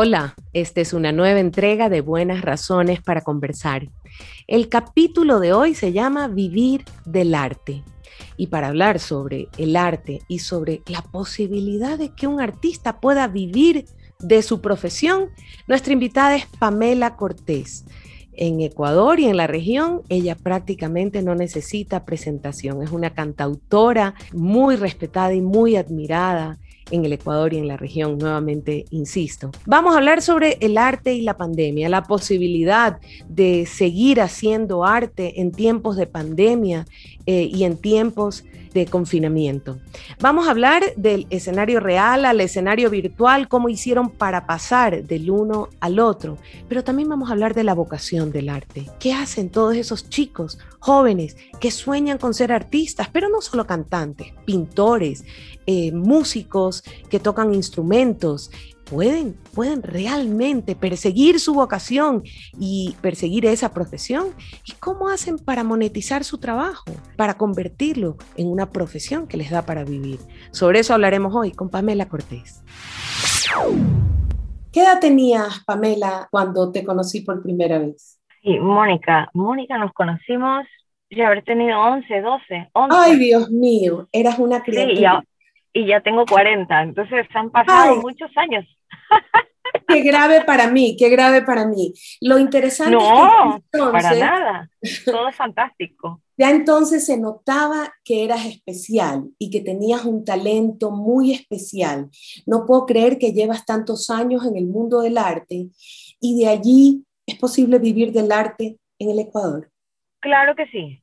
Hola, esta es una nueva entrega de Buenas Razones para Conversar. El capítulo de hoy se llama Vivir del Arte. Y para hablar sobre el arte y sobre la posibilidad de que un artista pueda vivir de su profesión, nuestra invitada es Pamela Cortés. En Ecuador y en la región, ella prácticamente no necesita presentación. Es una cantautora muy respetada y muy admirada en el Ecuador y en la región, nuevamente insisto. Vamos a hablar sobre el arte y la pandemia, la posibilidad de seguir haciendo arte en tiempos de pandemia eh, y en tiempos de confinamiento. Vamos a hablar del escenario real al escenario virtual, cómo hicieron para pasar del uno al otro, pero también vamos a hablar de la vocación del arte. ¿Qué hacen todos esos chicos, jóvenes, que sueñan con ser artistas, pero no solo cantantes, pintores, eh, músicos que tocan instrumentos, pueden, pueden realmente perseguir su vocación y perseguir esa profesión? ¿Y cómo hacen para monetizar su trabajo, para convertirlo en una profesión que les da para vivir? Sobre eso hablaremos hoy con Pamela Cortés. ¿Qué edad tenías, Pamela, cuando te conocí por primera vez? Sí, Mónica. Mónica nos conocimos ya haber tenido 11, 12, 11. Ay, Dios mío, eras una criatura y ya tengo 40, entonces han pasado muchos años. Qué grave para mí, qué grave para mí. Lo interesante no, es que para nada, todo es fantástico. Ya entonces se notaba que eras especial y que tenías un talento muy especial. No puedo creer que llevas tantos años en el mundo del arte y de allí es posible vivir del arte en el Ecuador. Claro que sí.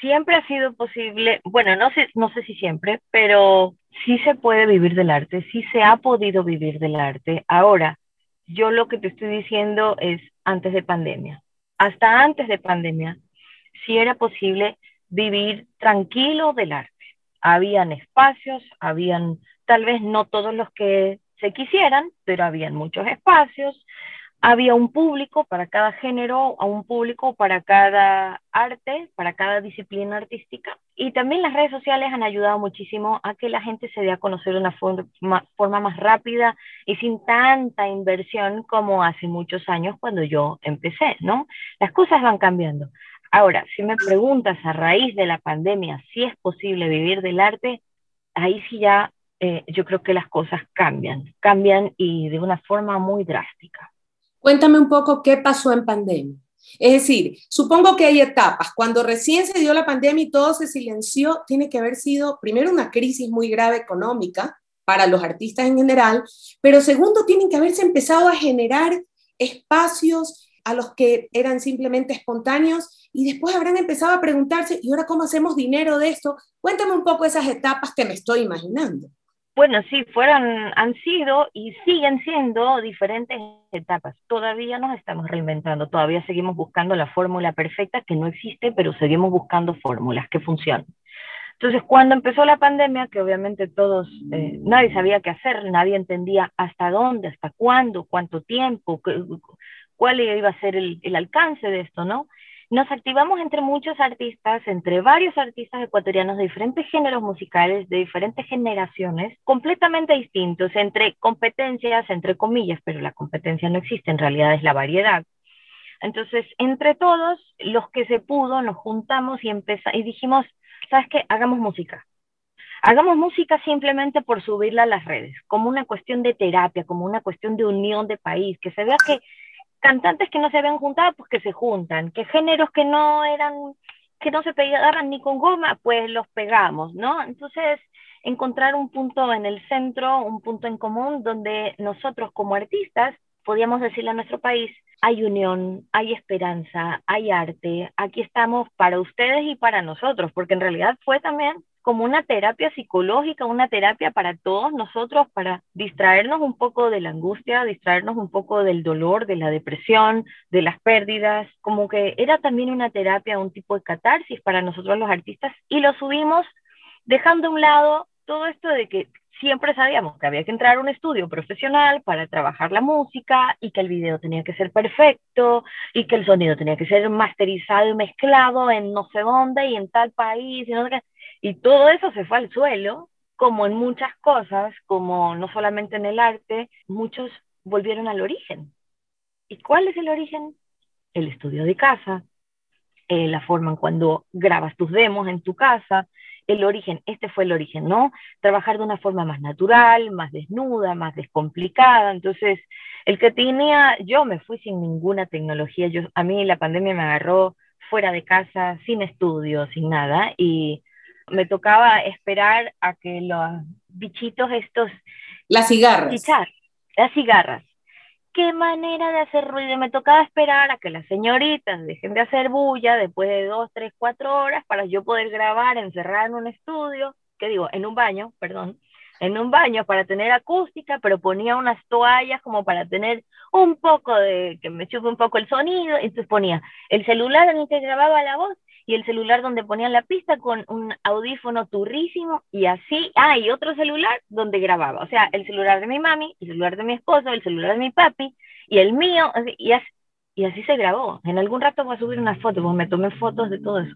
Siempre ha sido posible, bueno, no sé, no sé si siempre, pero sí se puede vivir del arte, sí se ha podido vivir del arte. Ahora, yo lo que te estoy diciendo es antes de pandemia. Hasta antes de pandemia, sí era posible vivir tranquilo del arte. Habían espacios, habían tal vez no todos los que se quisieran, pero habían muchos espacios, había un público para cada género, a un público para cada arte, para cada disciplina artística. Y también las redes sociales han ayudado muchísimo a que la gente se dé a conocer de una forma, forma más rápida y sin tanta inversión como hace muchos años cuando yo empecé, ¿no? Las cosas van cambiando. Ahora, si me preguntas a raíz de la pandemia si es posible vivir del arte, ahí sí ya eh, yo creo que las cosas cambian, cambian y de una forma muy drástica. Cuéntame un poco qué pasó en pandemia. Es decir, supongo que hay etapas. Cuando recién se dio la pandemia y todo se silenció, tiene que haber sido primero una crisis muy grave económica para los artistas en general, pero segundo, tienen que haberse empezado a generar espacios a los que eran simplemente espontáneos y después habrán empezado a preguntarse, ¿y ahora cómo hacemos dinero de esto? Cuéntame un poco esas etapas que me estoy imaginando. Bueno, sí, fueron, han sido y siguen siendo diferentes etapas. Todavía nos estamos reinventando, todavía seguimos buscando la fórmula perfecta que no existe, pero seguimos buscando fórmulas que funcionen. Entonces, cuando empezó la pandemia, que obviamente todos, eh, nadie sabía qué hacer, nadie entendía hasta dónde, hasta cuándo, cuánto tiempo, cuál iba a ser el, el alcance de esto, ¿no? Nos activamos entre muchos artistas, entre varios artistas ecuatorianos de diferentes géneros musicales, de diferentes generaciones, completamente distintos, entre competencias, entre comillas, pero la competencia no existe, en realidad es la variedad. Entonces, entre todos, los que se pudo, nos juntamos y, y dijimos, ¿sabes qué? Hagamos música. Hagamos música simplemente por subirla a las redes, como una cuestión de terapia, como una cuestión de unión de país, que se vea que cantantes que no se habían juntado, pues que se juntan, que géneros que no eran, que no se pegaban ni con goma, pues los pegamos, ¿no? Entonces, encontrar un punto en el centro, un punto en común donde nosotros como artistas podíamos decirle a nuestro país, hay unión, hay esperanza, hay arte, aquí estamos para ustedes y para nosotros, porque en realidad fue también como una terapia psicológica, una terapia para todos nosotros, para distraernos un poco de la angustia, distraernos un poco del dolor, de la depresión, de las pérdidas, como que era también una terapia, un tipo de catarsis para nosotros los artistas, y lo subimos dejando a un lado todo esto de que siempre sabíamos que había que entrar a un estudio profesional para trabajar la música y que el video tenía que ser perfecto y que el sonido tenía que ser masterizado y mezclado en no sé dónde y en tal país y no sé qué. Y todo eso se fue al suelo, como en muchas cosas, como no solamente en el arte, muchos volvieron al origen. ¿Y cuál es el origen? El estudio de casa, eh, la forma en cuando grabas tus demos en tu casa, el origen, este fue el origen, ¿no? Trabajar de una forma más natural, más desnuda, más descomplicada. Entonces, el que tenía, yo me fui sin ninguna tecnología, yo, a mí la pandemia me agarró fuera de casa, sin estudio, sin nada, y me tocaba esperar a que los bichitos estos... Las cigarras. las cigarras. Qué manera de hacer ruido. Me tocaba esperar a que las señoritas dejen de hacer bulla después de dos, tres, cuatro horas para yo poder grabar encerrada en un estudio, que digo, en un baño, perdón, en un baño para tener acústica, pero ponía unas toallas como para tener un poco de, que me chupe un poco el sonido, entonces ponía el celular en el que grababa la voz y el celular donde ponían la pista con un audífono turrísimo y así, ah, y otro celular donde grababa, o sea, el celular de mi mami, el celular de mi esposo, el celular de mi papi y el mío, y así, y así se grabó. En algún rato voy a subir unas fotos, porque me tomé fotos de todo eso.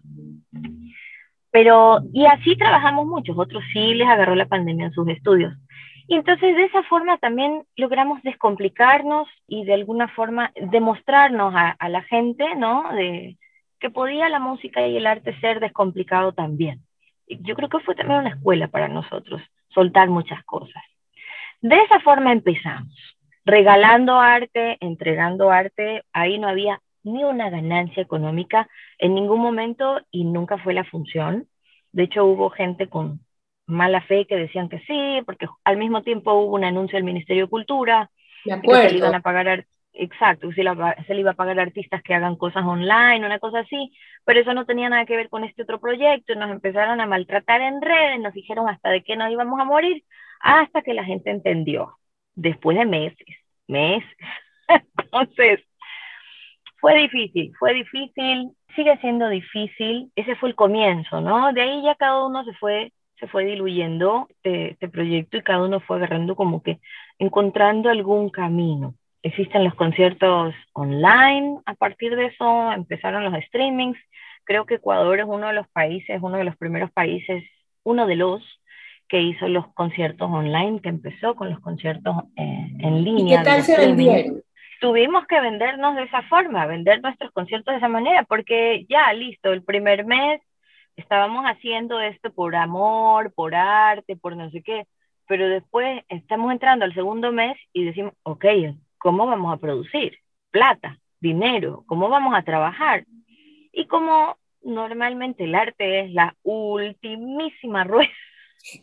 Pero, y así trabajamos muchos, otros sí les agarró la pandemia en sus estudios. Y entonces de esa forma también logramos descomplicarnos y de alguna forma demostrarnos a, a la gente, ¿no? De, que podía la música y el arte ser descomplicado también. Yo creo que fue también una escuela para nosotros, soltar muchas cosas. De esa forma empezamos, regalando arte, entregando arte, ahí no había ni una ganancia económica en ningún momento y nunca fue la función. De hecho, hubo gente con mala fe que decían que sí, porque al mismo tiempo hubo un anuncio del Ministerio de Cultura, de que se iban a pagar Exacto, se, le iba a pagar a artistas que hagan cosas online, una cosa así, pero eso no tenía nada que ver con este otro proyecto, nos empezaron a maltratar en redes, nos dijeron hasta de qué nos íbamos a morir, hasta que la gente entendió, después de meses, meses. Entonces, fue difícil, fue difícil, sigue siendo difícil, ese fue el comienzo, ¿no? De ahí ya cada uno se fue se fue diluyendo este, este proyecto y cada uno fue agarrando como que encontrando algún camino existen los conciertos online, a partir de eso empezaron los streamings. Creo que Ecuador es uno de los países, uno de los primeros países, uno de los que hizo los conciertos online, que empezó con los conciertos eh, en línea. ¿Y qué tal se vendieron? Tuvimos que vendernos de esa forma, vender nuestros conciertos de esa manera, porque ya, listo, el primer mes estábamos haciendo esto por amor, por arte, por no sé qué, pero después estamos entrando al segundo mes y decimos, ok, ¿cómo vamos a producir? Plata, dinero, ¿cómo vamos a trabajar? Y como normalmente el arte es la ultimísima rueda.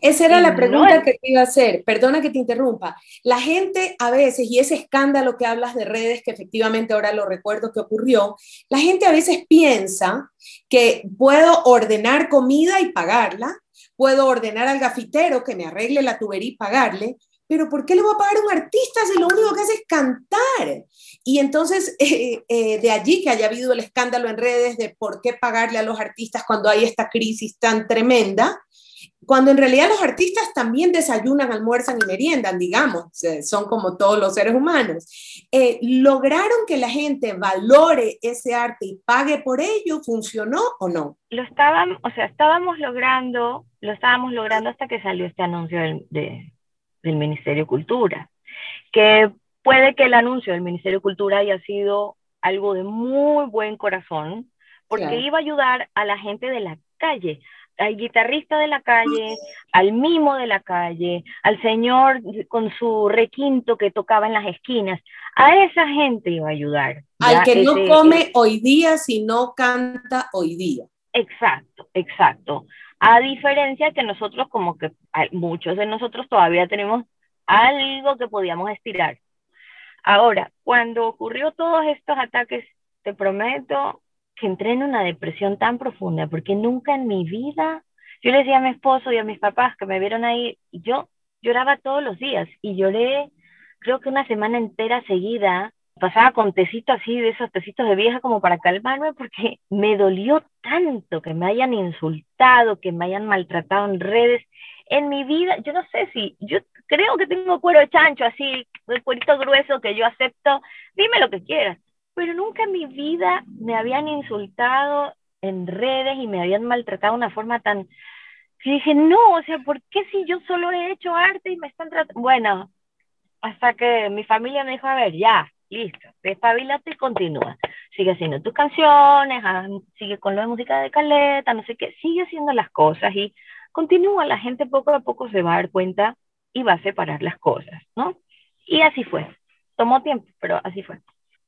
Esa era la pregunta que te iba a hacer, perdona que te interrumpa. La gente a veces, y ese escándalo que hablas de redes, que efectivamente ahora lo recuerdo que ocurrió, la gente a veces piensa que puedo ordenar comida y pagarla, puedo ordenar al gafitero que me arregle la tubería y pagarle, pero ¿por qué le voy a pagar a un artista si lo único que hace es cantar? Y entonces, eh, eh, de allí que haya habido el escándalo en redes de por qué pagarle a los artistas cuando hay esta crisis tan tremenda, cuando en realidad los artistas también desayunan, almuerzan y meriendan, digamos, son como todos los seres humanos. Eh, ¿Lograron que la gente valore ese arte y pague por ello? ¿Funcionó o no? Lo estábamos, o sea, estábamos logrando, lo estábamos logrando hasta que salió este anuncio de, del Ministerio de Cultura, que puede que el anuncio del Ministerio de Cultura haya sido algo de muy buen corazón, porque iba a ayudar a la gente de la calle, al guitarrista de la calle, al mimo de la calle, al señor con su requinto que tocaba en las esquinas, a esa gente iba a ayudar. Al que no come hoy día, sino canta hoy día. Exacto, exacto. A diferencia que nosotros, como que muchos de nosotros todavía tenemos algo que podíamos estirar. Ahora, cuando ocurrió todos estos ataques, te prometo que entré en una depresión tan profunda, porque nunca en mi vida, yo le decía a mi esposo y a mis papás que me vieron ahí, yo lloraba todos los días, y lloré creo que una semana entera seguida, pasaba con tecito así, de esos tecitos de vieja como para calmarme, porque me dolió tanto que me hayan insultado, que me hayan maltratado en redes. En mi vida, yo no sé si, yo creo que tengo cuero de chancho, así, el cuerito grueso que yo acepto, dime lo que quieras, pero nunca en mi vida me habían insultado en redes y me habían maltratado de una forma tan... Y dije, no, o sea, ¿por qué si yo solo he hecho arte y me están tratando? Bueno, hasta que mi familia me dijo, a ver, ya, listo, despabilate y continúa. Sigue haciendo tus canciones, sigue con lo de música de caleta, no sé qué, sigue haciendo las cosas y continúa, la gente poco a poco se va a dar cuenta y va a separar las cosas, ¿no? Y así fue. Tomó tiempo, pero así fue.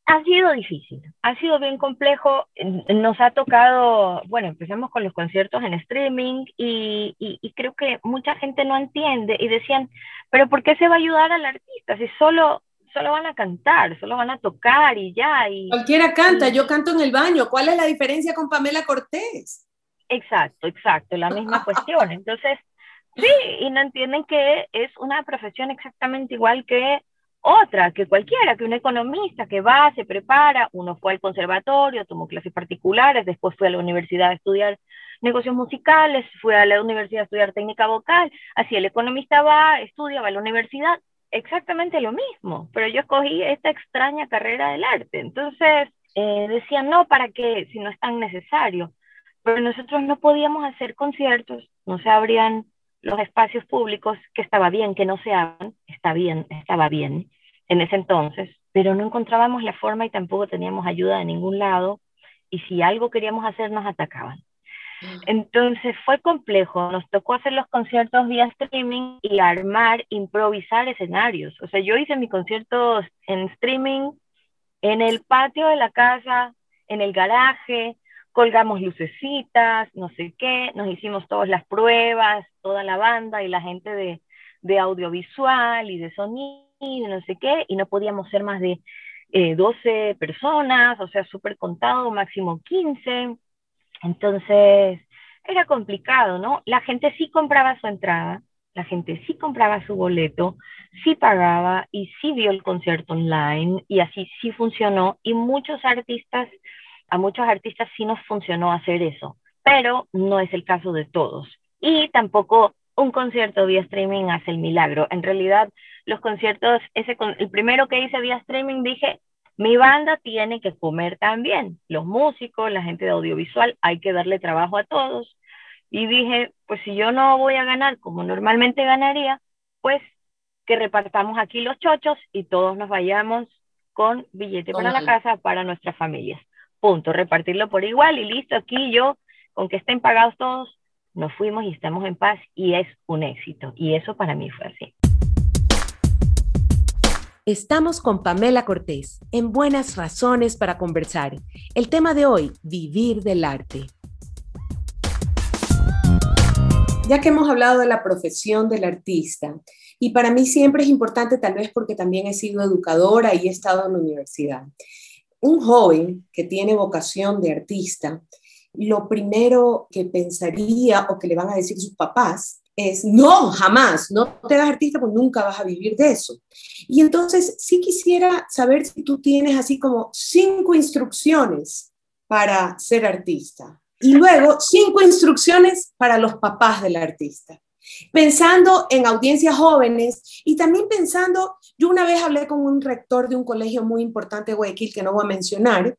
Ha sido difícil, ha sido bien complejo. Nos ha tocado, bueno, empezamos con los conciertos en streaming y, y, creo que mucha gente no entiende y decían, pero ¿por qué se va a ayudar al artista si solo, solo van a cantar, solo van a tocar y ya? Y, Cualquiera canta, yo canto en el baño. ¿Cuál es la diferencia con Pamela Cortés? Exacto, exacto, la misma cuestión. Entonces, sí, y no entienden que es una profesión exactamente igual que otra, que cualquiera, que un economista que va, se prepara, uno fue al conservatorio, tomó clases particulares, después fue a la universidad a estudiar negocios musicales, fue a la universidad a estudiar técnica vocal, así el economista va, estudia, va a la universidad, exactamente lo mismo, pero yo escogí esta extraña carrera del arte, entonces eh, decían, no, ¿para qué? Si no es tan necesario, pero nosotros no podíamos hacer conciertos, no se abrían los espacios públicos, que estaba bien que no se hagan, está bien, estaba bien en ese entonces, pero no encontrábamos la forma y tampoco teníamos ayuda de ningún lado, y si algo queríamos hacer nos atacaban. Entonces fue complejo, nos tocó hacer los conciertos vía streaming y armar, improvisar escenarios. O sea, yo hice mis conciertos en streaming en el patio de la casa, en el garaje, colgamos lucecitas, no sé qué, nos hicimos todas las pruebas, toda la banda y la gente de, de audiovisual y de sonido, no sé qué, y no podíamos ser más de 12 eh, personas, o sea, súper contado, máximo 15. Entonces, era complicado, ¿no? La gente sí compraba su entrada, la gente sí compraba su boleto, sí pagaba y sí vio el concierto online y así sí funcionó y muchos artistas a muchos artistas sí nos funcionó hacer eso, pero no es el caso de todos. Y tampoco un concierto vía streaming hace el milagro. En realidad, los conciertos, ese, el primero que hice vía streaming, dije, mi banda tiene que comer también. Los músicos, la gente de audiovisual, hay que darle trabajo a todos. Y dije, pues si yo no voy a ganar como normalmente ganaría, pues que repartamos aquí los chochos y todos nos vayamos con billete para la casa para nuestras familias punto, repartirlo por igual y listo, aquí yo, con que estén pagados todos, nos fuimos y estamos en paz y es un éxito. Y eso para mí fue así. Estamos con Pamela Cortés en Buenas Razones para Conversar. El tema de hoy, vivir del arte. Ya que hemos hablado de la profesión del artista, y para mí siempre es importante, tal vez porque también he sido educadora y he estado en la universidad un joven que tiene vocación de artista, lo primero que pensaría o que le van a decir sus papás es, no, jamás, no te hagas artista porque nunca vas a vivir de eso. Y entonces sí quisiera saber si tú tienes así como cinco instrucciones para ser artista. Y luego cinco instrucciones para los papás del artista pensando en audiencias jóvenes y también pensando, yo una vez hablé con un rector de un colegio muy importante de Guayaquil, que no voy a mencionar,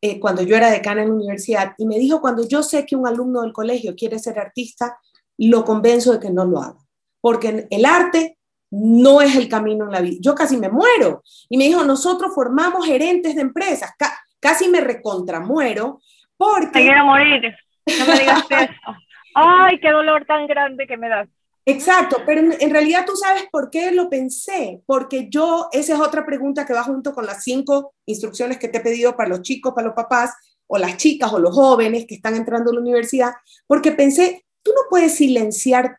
eh, cuando yo era decana en la universidad, y me dijo, cuando yo sé que un alumno del colegio quiere ser artista, lo convenzo de que no lo haga, porque el arte no es el camino en la vida. Yo casi me muero. Y me dijo, nosotros formamos gerentes de empresas, casi me recontramuero, porque... Te quiero morir, no me digas eso. Ay, qué dolor tan grande que me das. Exacto, pero en, realidad tú sabes por qué lo pensé, porque yo, esa es otra pregunta que va junto con las cinco instrucciones que te he pedido para los chicos, para los papás, o las chicas o los jóvenes que están entrando a la universidad, porque pensé, tú no puedes silenciar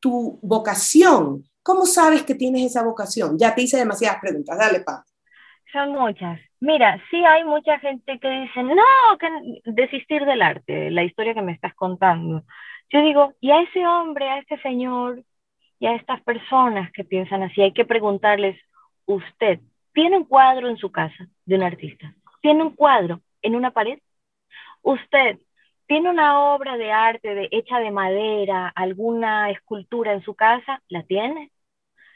tu vocación. ¿Cómo sabes que tienes esa vocación? Ya te hice demasiadas preguntas, dale, pa. Son muchas. Mira, sí hay mucha gente que dice, no, que desistir del arte, la historia que me estás contando. Yo digo, y a ese hombre, a este señor, y a estas personas que piensan así, hay que preguntarles, usted, ¿tiene un cuadro en su casa de un artista? ¿Tiene un cuadro en una pared? ¿Usted tiene una obra de arte de, hecha de madera, alguna escultura en su casa? ¿La tiene?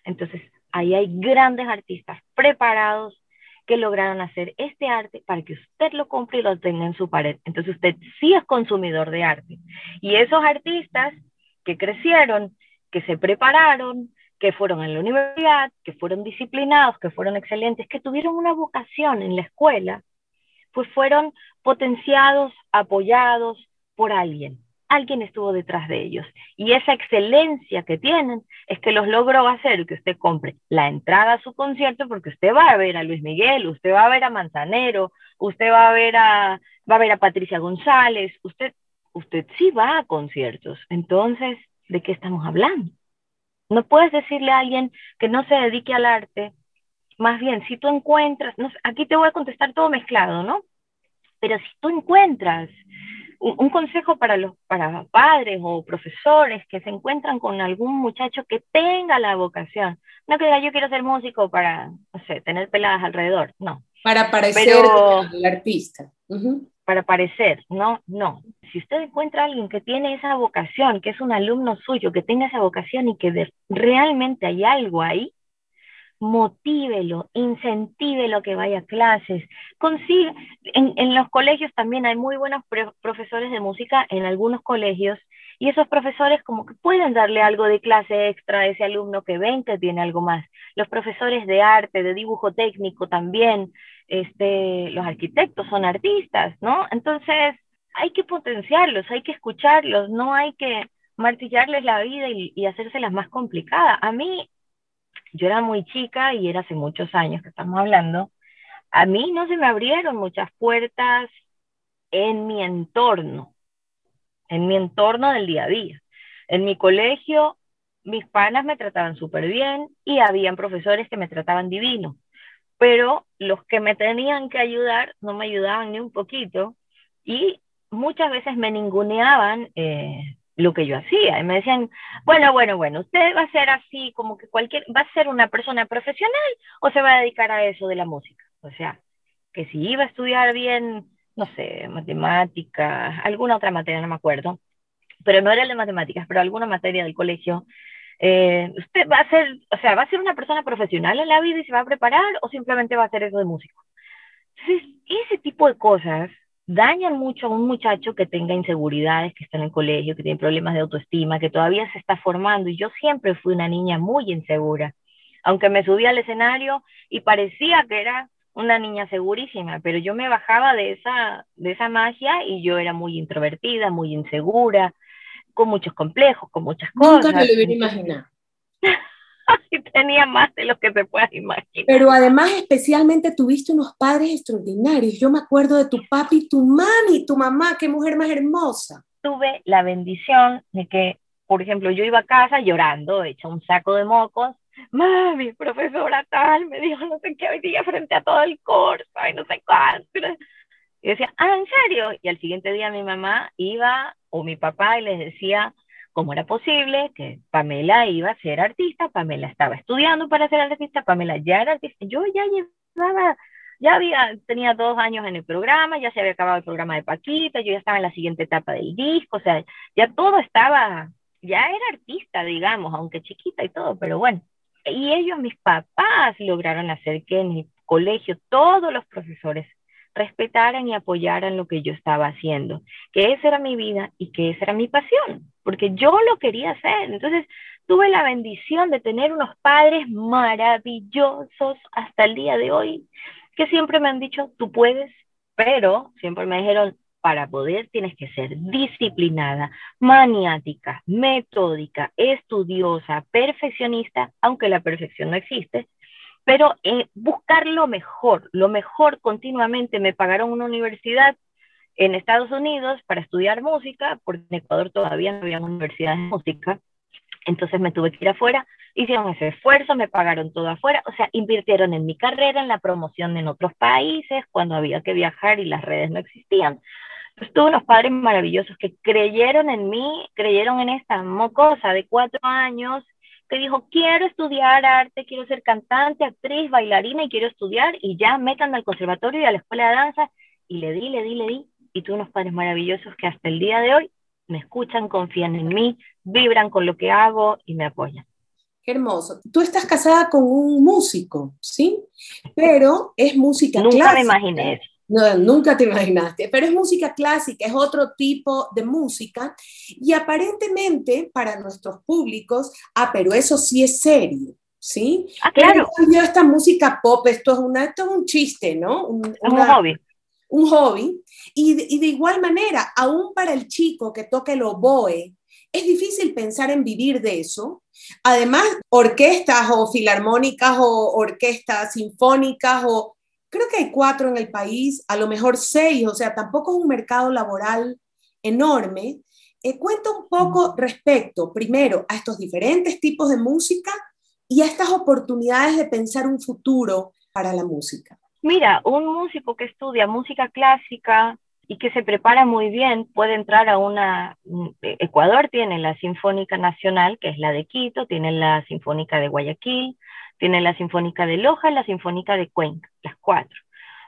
Entonces, ahí hay grandes artistas preparados que lograron hacer este arte para que usted lo compre y lo tenga en su pared. Entonces usted sí es consumidor de arte. Y esos artistas que crecieron, que se prepararon, que fueron en la universidad, que fueron disciplinados, que fueron excelentes, que tuvieron una vocación en la escuela, pues fueron potenciados, apoyados por alguien. Alguien estuvo detrás de ellos. Y esa excelencia que tienen es que los logró hacer que usted compre la entrada a su concierto porque usted va a ver a Luis Miguel, usted va a ver a Manzanero, usted va a ver a, va a, ver a Patricia González, usted, usted sí va a conciertos. Entonces, ¿de qué estamos hablando? No puedes decirle a alguien que no se dedique al arte, más bien, si tú encuentras, aquí te voy a contestar todo mezclado, ¿no? Pero si tú encuentras un, consejo para los para padres o profesores que se encuentran con algún muchacho que tenga la vocación, no que diga yo quiero ser músico para, no sé, tener peladas alrededor, no. Para parecer el artista. Para parecer, no, no. Si usted encuentra a alguien que tiene esa vocación, que es un alumno suyo, que tenga esa vocación y que realmente hay algo ahí, motívelo, incentívelo que vaya a clases, consiga, en, los colegios también hay muy buenos profesores de música en algunos colegios y esos profesores como que pueden darle algo de clase extra a ese alumno que ven que tiene algo más. Los profesores de arte, de dibujo técnico también, este, los arquitectos son artistas, ¿no? Entonces hay que potenciarlos, hay que escucharlos, no hay que martillarles la vida y, y hacérselas más complicadas. A mí yo era muy chica y era hace muchos años que estamos hablando, a mí no se me abrieron muchas puertas en mi entorno, en mi entorno del día a día. En mi colegio, mis panas me trataban súper bien y habían profesores que me trataban divino, pero los que me tenían que ayudar no me ayudaban ni un poquito y muchas veces me ninguneaban eh, lo que yo hacía. Y me decían, bueno, bueno, bueno, usted va a ser así como que cualquier, va a ser una persona profesional o se va a dedicar a eso de la música. O sea, que si iba a estudiar bien, no sé, matemáticas, alguna otra materia, no me acuerdo, pero no era de matemáticas, pero alguna materia del colegio, eh, usted va a ser, o sea, va a ser una persona profesional en la vida y se va a preparar o simplemente va a hacer eso de músico. Entonces, ese tipo de cosas dañan mucho a un muchacho que tenga inseguridades, que está en el colegio, que tiene problemas de autoestima, que todavía se está formando. Y yo siempre fui una niña muy insegura, aunque me subía al escenario y parecía que era una niña segurísima, pero yo me bajaba de esa, de esa magia y yo era muy introvertida, muy insegura, con muchos complejos, con muchas cosas. Nunca me lo hubiera imaginado. tenía más de lo que se pueda imaginar. Pero además, especialmente tuviste unos padres extraordinarios. Yo me acuerdo de tu papi, tu mami, tu mamá, qué mujer más hermosa. Tuve la bendición de que, por ejemplo, yo iba a casa llorando, hecha un saco de mocos. Mami, profesora tal, me dijo no sé qué hoy día frente a todo el curso, y no sé cuánto. Y decía, ah, ¿en serio? Y al siguiente día mi mamá iba, o mi papá, y les decía, cómo era posible que Pamela iba a ser artista, Pamela estaba estudiando para ser artista, Pamela ya era artista, yo ya llevaba, ya había, tenía dos años en el programa, ya se había acabado el programa de Paquita, yo ya estaba en la siguiente etapa del disco, o sea, ya todo estaba, ya era artista, digamos, aunque chiquita y todo, pero bueno. Y ellos, mis papás, lograron hacer que en mi colegio todos los profesores respetaran y apoyaran lo que yo estaba haciendo, que esa era mi vida y que esa era mi pasión, porque yo lo quería hacer. Entonces, tuve la bendición de tener unos padres maravillosos hasta el día de hoy, que siempre me han dicho, tú puedes, pero siempre me dijeron, para poder tienes que ser disciplinada, maniática, metódica, estudiosa, perfeccionista, aunque la perfección no existe, pero eh, buscar lo mejor, lo mejor continuamente. Me pagaron una universidad en Estados Unidos para estudiar música, porque en Ecuador todavía no había universidades de música, entonces me tuve que ir afuera, hicieron ese esfuerzo, me pagaron todo afuera, o sea, invirtieron en mi carrera, en la promoción en otros países, cuando había que viajar y las redes no existían. Pues tuve unos padres maravillosos que creyeron en mí, creyeron en esta mocosa de cuatro años, dijo, quiero estudiar arte, quiero ser cantante, actriz, bailarina y quiero estudiar y ya métanme al conservatorio y a la escuela de danza. Y le di, le di, le di. Y tuve unos padres maravillosos que hasta el día de hoy me escuchan, confían en mí, vibran con lo que hago y me apoyan. Qué hermoso. Tú estás casada con un músico, ¿sí? Pero es música Nunca me imaginé eso. No, nunca te imaginaste, pero es música clásica, es otro tipo de música y aparentemente para nuestros públicos, ah, pero eso sí es serio, ¿sí? Ah, claro. Pero esta música pop, esto es, una, esto es un chiste, ¿no? Un, un hobby. Un hobby. Y, y de igual manera, aún para el chico que toque el oboe, es difícil pensar en vivir de eso. Además, orquestas o filarmónicas o orquestas sinfónicas o creo que hay cuatro en el país, a lo mejor seis, o sea, tampoco es un mercado laboral enorme. Eh, cuenta un poco respecto, primero, a estos diferentes tipos de música y a estas oportunidades de pensar un futuro para la música. Mira, un músico que estudia música clásica y que se prepara muy bien puede entrar a una... Mm, Ecuador tiene la Sinfónica Nacional, que es la de Quito, tiene la Sinfónica de Guayaquil, tiene la Sinfónica de Loja la Sinfónica de Cuenca, las cuatro.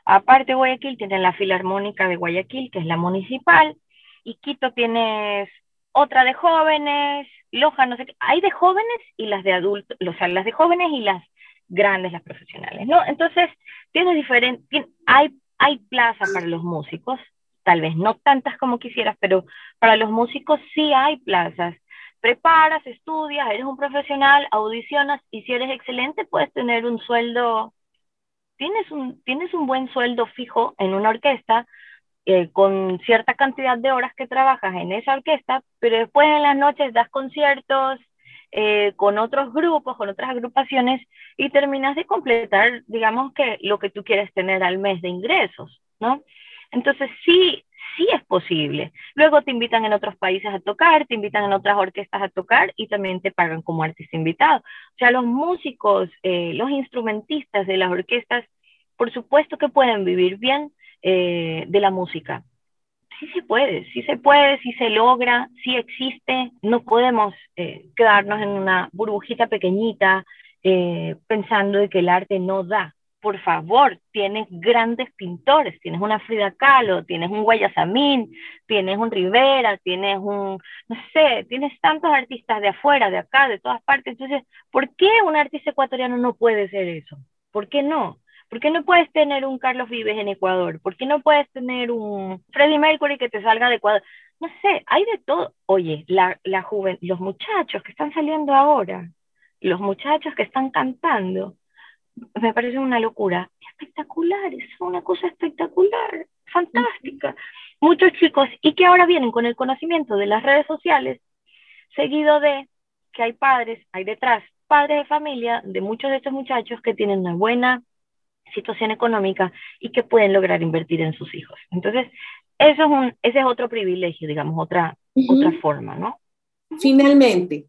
Aparte Guayaquil tiene la Filarmónica de Guayaquil, que es la municipal, y Quito tiene otra de jóvenes, Loja, no sé qué, hay de jóvenes y las de adultos, o sea, las de jóvenes y las grandes, las profesionales, ¿no? Entonces, tiene diferente, hay, hay plaza para los músicos, tal vez no tantas como quisieras, pero para los músicos sí hay plazas preparas, estudias, eres un profesional, audicionas y si eres excelente puedes tener un sueldo, tienes un, tienes un buen sueldo fijo en una orquesta eh, con cierta cantidad de horas que trabajas en esa orquesta, pero después en las noches das conciertos eh, con otros grupos, con otras agrupaciones y terminas de completar, digamos que lo que tú quieres tener al mes de ingresos, ¿no? Entonces sí, sí es posible. Luego te invitan en otros países a tocar, te invitan en otras orquestas a tocar y también te pagan como artista invitado. O sea, los músicos, eh, los instrumentistas de las orquestas, por supuesto que pueden vivir bien eh, de la música. Sí se puede, sí se puede, sí se logra, sí existe. No podemos eh, quedarnos en una burbujita pequeñita pensando de que el arte no da por favor, tienes grandes pintores, tienes una Frida Kahlo, tienes un Guayasamín, tienes un Rivera, tienes un, no sé, tienes tantos artistas de afuera, de acá, de todas partes. Entonces, ¿por qué un artista ecuatoriano no puede ser eso? ¿Por qué no? ¿Por qué no puedes tener un Carlos Vives en Ecuador? ¿Por qué no puedes tener un Freddie Mercury que te salga de Ecuador? No sé, hay de todo. Oye, la, la los muchachos que están saliendo ahora, los muchachos que están cantando, me parece una locura. Espectacular, es una cosa espectacular, fantástica. Muchos chicos, y que ahora vienen con el conocimiento de las redes sociales, seguido de que hay padres, hay detrás padres de familia de muchos de estos muchachos que tienen una buena situación económica y que pueden lograr invertir en sus hijos. Entonces, eso es un, ese es otro privilegio, digamos, otra, otra forma, ¿no? Finalmente,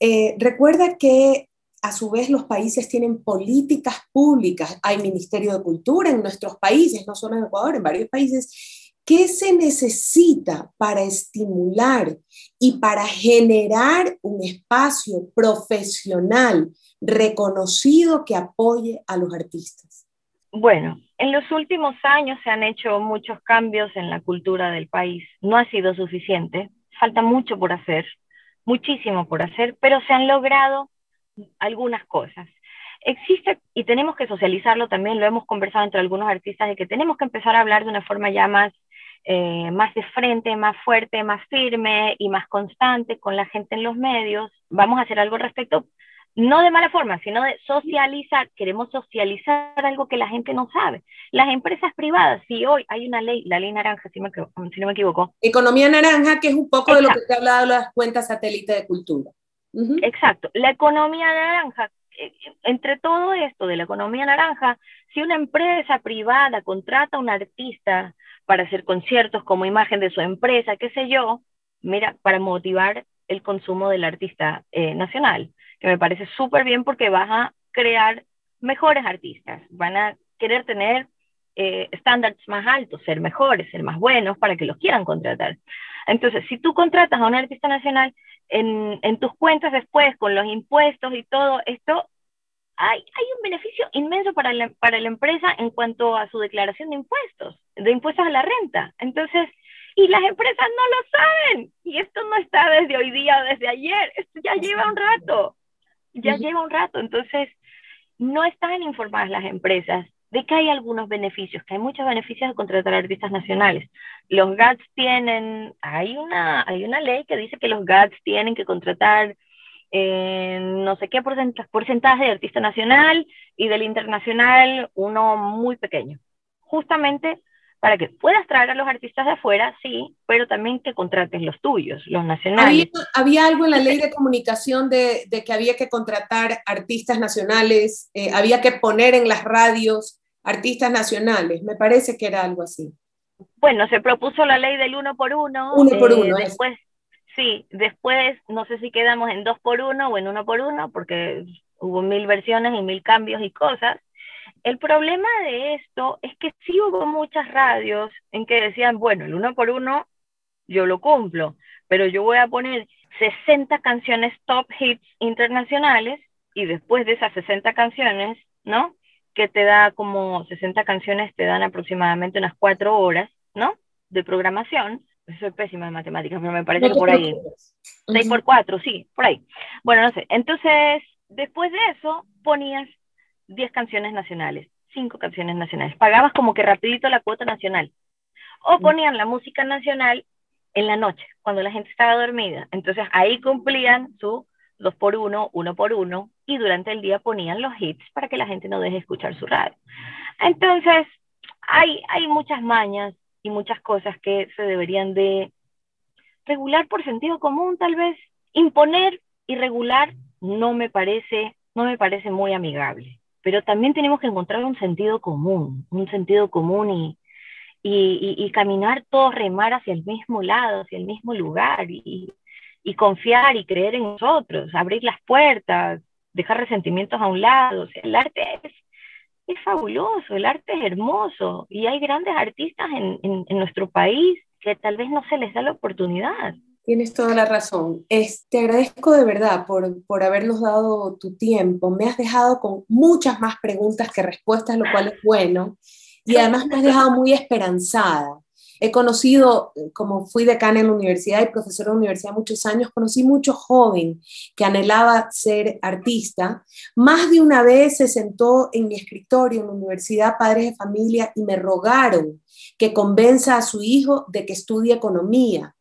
eh, recuerda que a su vez los países tienen políticas públicas, hay Ministerio de Cultura en nuestros países, no solo en Ecuador, en varios países. ¿Qué se necesita para estimular y para generar un espacio profesional reconocido que apoye a los artistas? Bueno, en los últimos años se han hecho muchos cambios en la cultura del país. No ha sido suficiente, falta mucho por hacer, muchísimo por hacer, pero se han logrado algunas cosas. Existe, y tenemos que socializarlo también, lo hemos conversado entre algunos artistas, de que tenemos que empezar a hablar de una forma ya más, eh, más de frente, más fuerte, más firme y más constante con la gente en los medios. Vamos a hacer algo al respecto, no de mala forma, sino de socializar. Queremos socializar algo que la gente no sabe. Las empresas privadas, si hoy hay una ley, la ley naranja, si, me, si no me equivoco. Economía naranja, que es un poco de lo que te ha hablado de las cuentas satélites de cultura. Exacto. La economía naranja, eh, entre todo esto de la economía naranja, si una empresa privada contrata a un artista para hacer conciertos como imagen de su empresa, qué sé yo, mira, para motivar el consumo del artista eh, nacional, que me parece súper bien porque vas a crear mejores artistas, van a querer tener eh, estándares más altos, ser mejores, ser más buenos para que los quieran contratar. Entonces, si tú contratas a un artista nacional, en, en tus cuentas después, con los impuestos y todo esto, hay, hay un beneficio inmenso para la, para la empresa en cuanto a su declaración de impuestos, de impuestos a la renta. Entonces, y las empresas no lo saben. Y esto no está desde hoy día o desde ayer, esto ya lleva un rato, ya lleva un rato. Entonces, no están informadas las empresas de que hay algunos beneficios, que hay muchos beneficios de contratar artistas nacionales. Los GATS tienen, hay una, hay una ley que dice que los GATS tienen que contratar eh, no sé qué porcentaje de artista nacional y del internacional uno muy pequeño. Justamente para que puedas traer a los artistas de afuera, sí, pero también que contrates los tuyos, los nacionales. Había, algo en la ley de comunicación de, que había que contratar artistas nacionales, eh, había que poner en las radios artistas nacionales, me parece que era algo así. Bueno, se propuso la ley del uno por uno. Uno por eh, uno. Después, sí, después no sé si quedamos en dos por uno o en uno por uno, porque hubo mil versiones y mil cambios y cosas. El problema de esto es que sí hubo muchas radios en que decían, bueno, el uno por uno yo lo cumplo, pero yo voy a poner 60 canciones top hits internacionales y después de esas 60 canciones, ¿no? Que te da como 60 canciones, te dan aproximadamente unas 4 horas, ¿no? De programación. Soy pésima en matemáticas, pero me parece que por ahí. 6 por 4, sí, por ahí. Bueno, no sé. Entonces, después de eso, ponías 10 canciones nacionales, 5 canciones nacionales. Pagabas como que rapidito la cuota nacional. O ponían la música nacional en la noche, cuando la gente estaba dormida. Entonces ahí cumplían su 2 por 1, 1 por 1, y durante el día ponían los hits para que la gente no deje escuchar su radio. Entonces, hay, hay muchas mañas y muchas cosas que se deberían de regular por sentido común, tal vez. Imponer y regular no me parece, no me parece muy amigable pero también tenemos que encontrar un sentido común, un sentido común y, y, caminar todos, remar hacia el mismo lado, hacia el mismo lugar y, y, confiar y creer en nosotros, abrir las puertas, dejar resentimientos a un lado. el arte es, es fabuloso, el arte es hermoso y hay grandes artistas en, en, nuestro país que tal vez no se les da la oportunidad. Tienes toda la razón. te agradezco de verdad por, por habernos dado tu tiempo. Me has dejado con muchas más preguntas que respuestas, lo cual es bueno. Y además me has dejado muy esperanzada. He conocido, como fui decana en la universidad y profesora de universidad muchos años, conocí mucho joven que anhelaba ser artista. Más de una vez se sentó en mi escritorio en la universidad padres de familia y me rogaron que convenza a su hijo de que estudie economía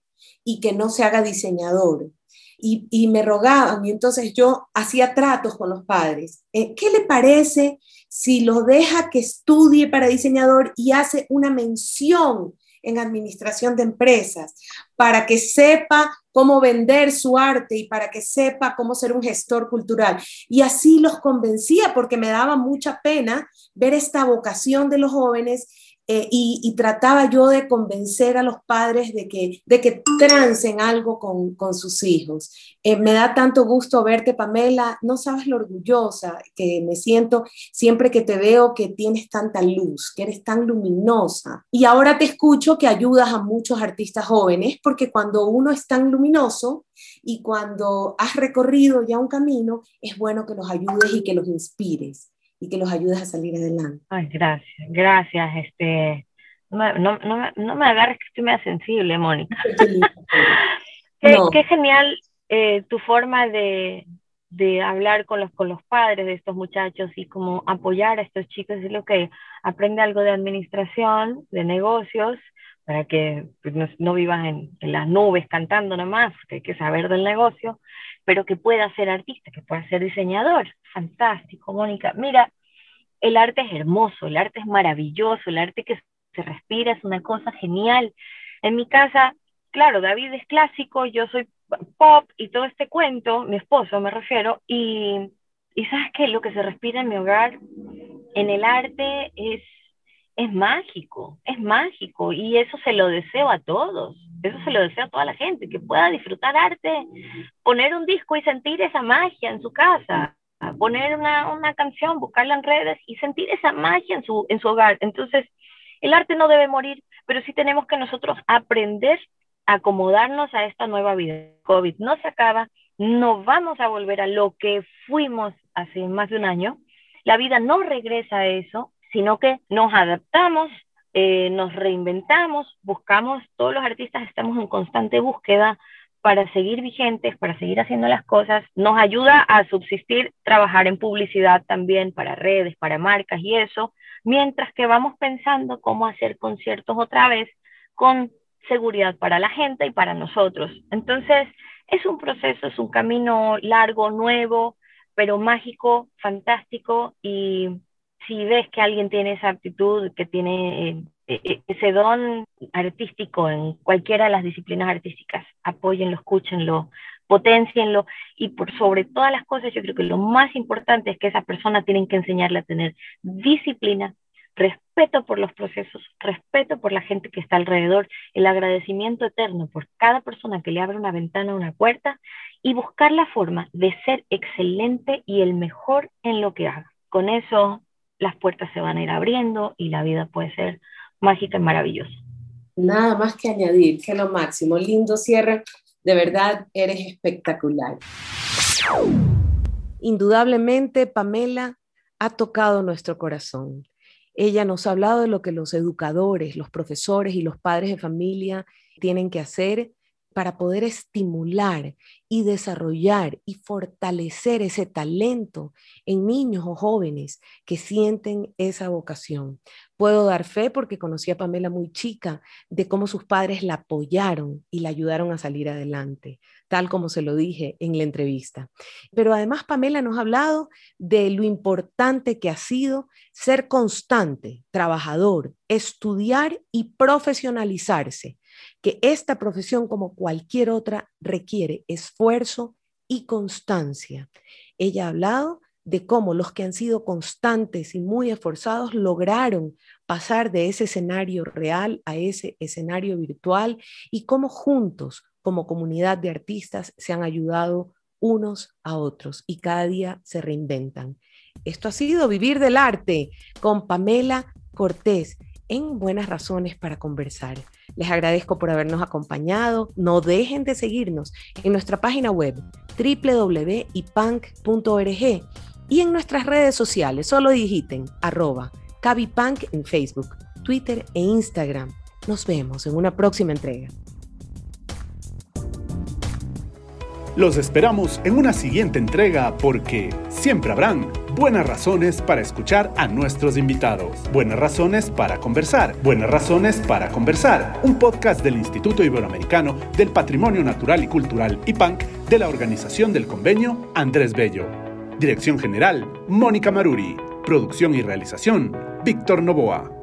y que no se haga diseñador. Y, me rogaban y entonces yo hacía tratos con los padres. Eh, ¿Qué le parece si lo deja que estudie para diseñador y hace una mención en administración de empresas para que sepa cómo vender su arte y para que sepa cómo ser un gestor cultural. Y así los convencía porque me daba mucha pena ver esta vocación de los jóvenes eh, y, trataba yo de convencer a los padres de que, de que trancen algo con, con sus hijos. Eh, me da tanto gusto verte, Pamela. No sabes lo orgullosa que me siento siempre que te veo que tienes tanta luz, que eres tan luminosa. Y ahora te escucho que ayudas a muchos artistas jóvenes, porque cuando uno es tan luminoso y cuando has recorrido ya un camino, es bueno que los ayudes y que los inspires y que los ayudes a salir adelante. Ay, gracias, gracias. Este, no, no, no, no me agarres que estoy medio sensible, Mónica. qué, qué, genial eh, tu forma de, de hablar con los, con los padres de estos muchachos y como apoyar a estos chicos, lo que aprende algo de administración, de negocios, para que pues, no, no, vivas en, en, las nubes cantando nomás, que hay que saber del negocio, pero que pueda ser artista, que pueda ser diseñador. Fantástico, Mónica. Mira, el arte es hermoso, el arte es maravilloso, el arte que se respira es una cosa genial. En mi casa, claro, David es clásico, yo soy pop y todo este cuento, mi esposo me refiero, y, y sabes que lo que se respira en mi hogar, en el arte, es, es mágico, es mágico, y eso se lo deseo a todos. Eso se lo deseo a toda la gente, que pueda disfrutar arte, poner un disco y sentir esa magia en su casa, poner una, una canción, buscarla en redes y sentir esa magia en su, en su hogar. Entonces, el arte no debe morir, pero sí tenemos que nosotros aprender acomodarnos a esta nueva vida. COVID no se acaba, no vamos a volver a lo que fuimos hace más de un año. La vida no regresa a eso, sino que nos adaptamos eh, nos reinventamos, buscamos, todos los artistas estamos en constante búsqueda para seguir vigentes, para seguir haciendo las cosas, nos ayuda a subsistir, trabajar en publicidad también para redes, para marcas y eso, mientras que vamos pensando cómo hacer conciertos otra vez con seguridad para la gente y para nosotros. Entonces, es un proceso, es un camino largo, nuevo, pero mágico, fantástico y si ves que alguien tiene esa aptitud, que tiene eh, e, e, ese don artístico en cualquiera de las disciplinas artísticas, apóyenlo, escúchenlo, potencienlo y por sobre todas las cosas yo creo que lo más importante es que esa persona tienen que enseñarle a tener disciplina, respeto por los procesos, respeto por la gente que está alrededor, el agradecimiento eterno por cada persona que le abre una ventana o una puerta y buscar la forma de ser excelente y el mejor en lo que haga. Con eso las puertas se van a ir abriendo y la vida puede ser mágica y maravillosa. Nada más que añadir, que lo máximo. Lindo cierre, de verdad eres espectacular. Indudablemente, Pamela ha tocado nuestro corazón. Ella nos ha hablado de lo que los educadores, los profesores y los padres de familia tienen que hacer para poder estimular y desarrollar y fortalecer ese talento en niños o jóvenes que sienten esa vocación. Puedo dar fe porque conocí a Pamela muy chica de cómo sus padres la apoyaron y la ayudaron a salir adelante, tal como se lo dije en la entrevista. Pero además Pamela nos ha hablado de lo importante que ha sido ser constante, trabajador, estudiar y profesionalizarse que esta profesión, como cualquier otra, requiere esfuerzo y constancia. Ella ha hablado de cómo los que han sido constantes y muy esforzados lograron pasar de ese escenario real a ese escenario virtual y cómo juntos, como comunidad de artistas, se han ayudado unos a otros y cada día se reinventan. Esto ha sido Vivir del Arte con Pamela Cortés en Buenas Razones para Conversar. Les agradezco por habernos acompañado. No dejen de seguirnos en nuestra página web www.ipunk.org y en nuestras redes sociales. Solo digiten arroba Cabipunk en Facebook, Twitter e Instagram. Nos vemos en una próxima entrega. Los esperamos en una siguiente entrega porque siempre habrán buenas razones para escuchar a nuestros invitados, buenas razones para conversar, buenas razones para conversar, un podcast del Instituto Iberoamericano del Patrimonio Natural y Cultural IPANC de la Organización del Convenio Andrés Bello. Dirección General, Mónica Maruri. Producción y realización, Víctor Novoa.